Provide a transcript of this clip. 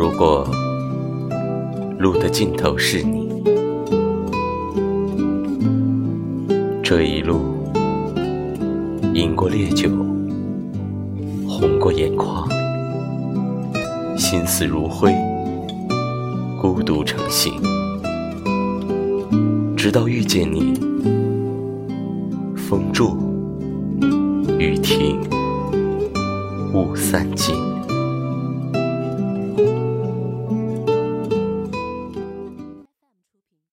如果路的尽头是你这一路饮过烈酒红过眼眶心死如灰孤独成形直到遇见你风住雨停雾散尽。